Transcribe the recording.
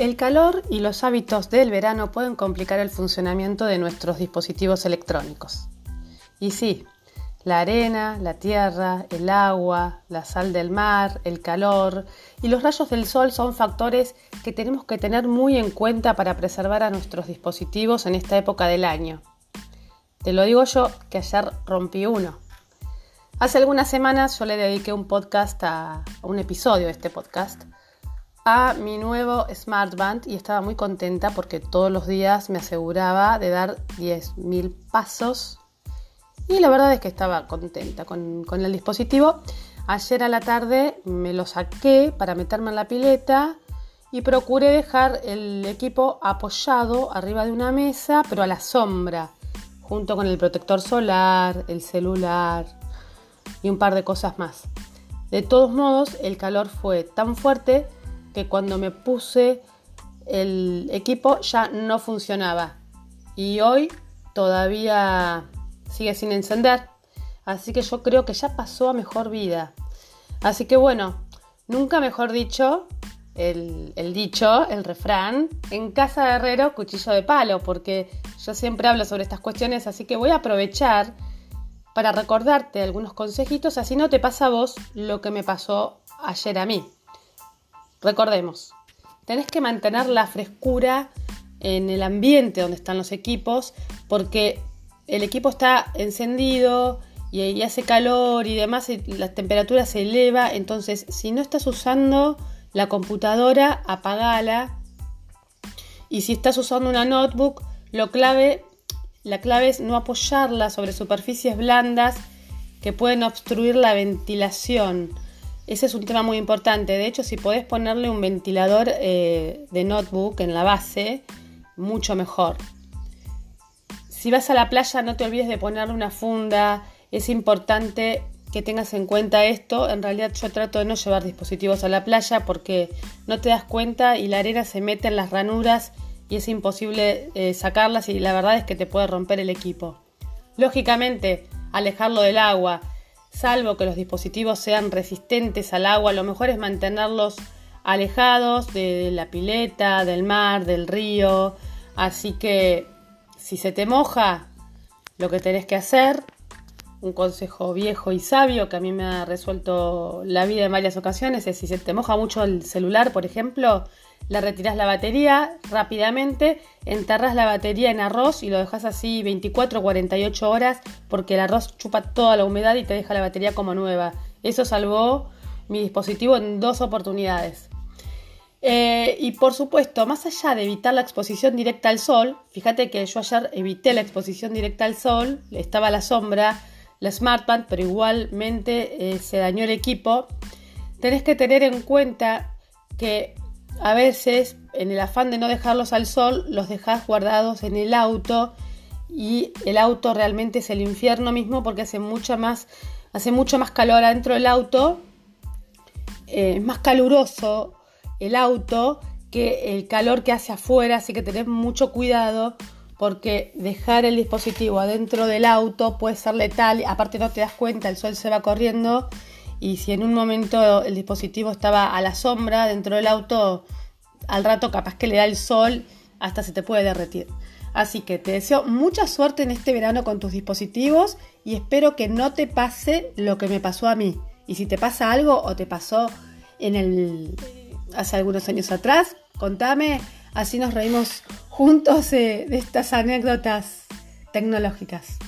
El calor y los hábitos del verano pueden complicar el funcionamiento de nuestros dispositivos electrónicos. Y sí, la arena, la tierra, el agua, la sal del mar, el calor y los rayos del sol son factores que tenemos que tener muy en cuenta para preservar a nuestros dispositivos en esta época del año. Te lo digo yo que ayer rompí uno. Hace algunas semanas yo le dediqué un podcast a, un episodio de este podcast a mi nuevo Smart Band y estaba muy contenta porque todos los días me aseguraba de dar 10.000 pasos y la verdad es que estaba contenta con, con el dispositivo. Ayer a la tarde me lo saqué para meterme en la pileta y procuré dejar el equipo apoyado arriba de una mesa pero a la sombra junto con el protector solar, el celular, y un par de cosas más. De todos modos, el calor fue tan fuerte que cuando me puse el equipo ya no funcionaba. Y hoy todavía sigue sin encender. Así que yo creo que ya pasó a mejor vida. Así que bueno, nunca mejor dicho, el, dicho, el refrán, en casa de herrero, cuchillo de palo, porque yo siempre hablo sobre estas cuestiones, así que voy a aprovechar para recordarte algunos consejitos, así no te pasa a vos lo que me pasó ayer a mí. Recordemos, tenés que mantener la frescura en el ambiente donde están los equipos, porque el equipo está encendido y, hace calor y demás, y la temperatura se eleva, entonces si no estás usando la computadora, apagala. Y si estás usando una notebook, lo clave la clave es no apoyarla sobre superficies blandas que pueden obstruir la ventilación. Ese es un tema muy importante. De hecho, si podés ponerle un ventilador eh, de notebook en la base, mucho mejor. Si vas a la playa, no te olvides de ponerle una funda. Es importante que tengas en cuenta esto. En realidad yo trato de no llevar dispositivos a la playa porque no te das cuenta y la arena se mete en las ranuras y es imposible eh, sacarlas y la verdad es que te puede romper el equipo. Lógicamente, alejarlo del agua, salvo que los dispositivos sean resistentes al agua, lo mejor es mantenerlos alejados de la pileta, del mar, del río. Así que si se te moja, lo que tenés que hacer, un consejo viejo y sabio que a mí me ha resuelto la vida en varias ocasiones, es si se te moja mucho el celular, por ejemplo, le retiras la batería rápidamente, enterras la batería en arroz y lo dejas así 24 o 48 horas porque el arroz chupa toda la humedad y te deja la batería como nueva. Eso salvó mi dispositivo en dos oportunidades. Eh, y por supuesto, más allá de evitar la exposición directa al sol, fíjate que yo ayer evité la exposición directa al sol, estaba a la sombra, la Smartband, pero igualmente eh, se dañó el equipo. Tenés que tener en cuenta que a veces, en el afán de no dejarlos al sol, los dejas guardados en el auto y el auto realmente es el infierno mismo porque hace mucha más, hace mucho más calor adentro del auto, eh, es más caluroso el auto que el calor que hace afuera, así que tenés mucho cuidado porque dejar el dispositivo adentro del auto puede ser letal, aparte no te das cuenta, el sol se va corriendo y si en un momento el dispositivo estaba a la sombra dentro del auto, al rato capaz que le da el sol, hasta se te puede derretir. Así que te deseo mucha suerte en este verano con tus dispositivos y espero que no te pase lo que me pasó a mí. Y si te pasa algo o te pasó en el hace algunos años atrás, contame, así nos reímos juntos de estas anécdotas tecnológicas.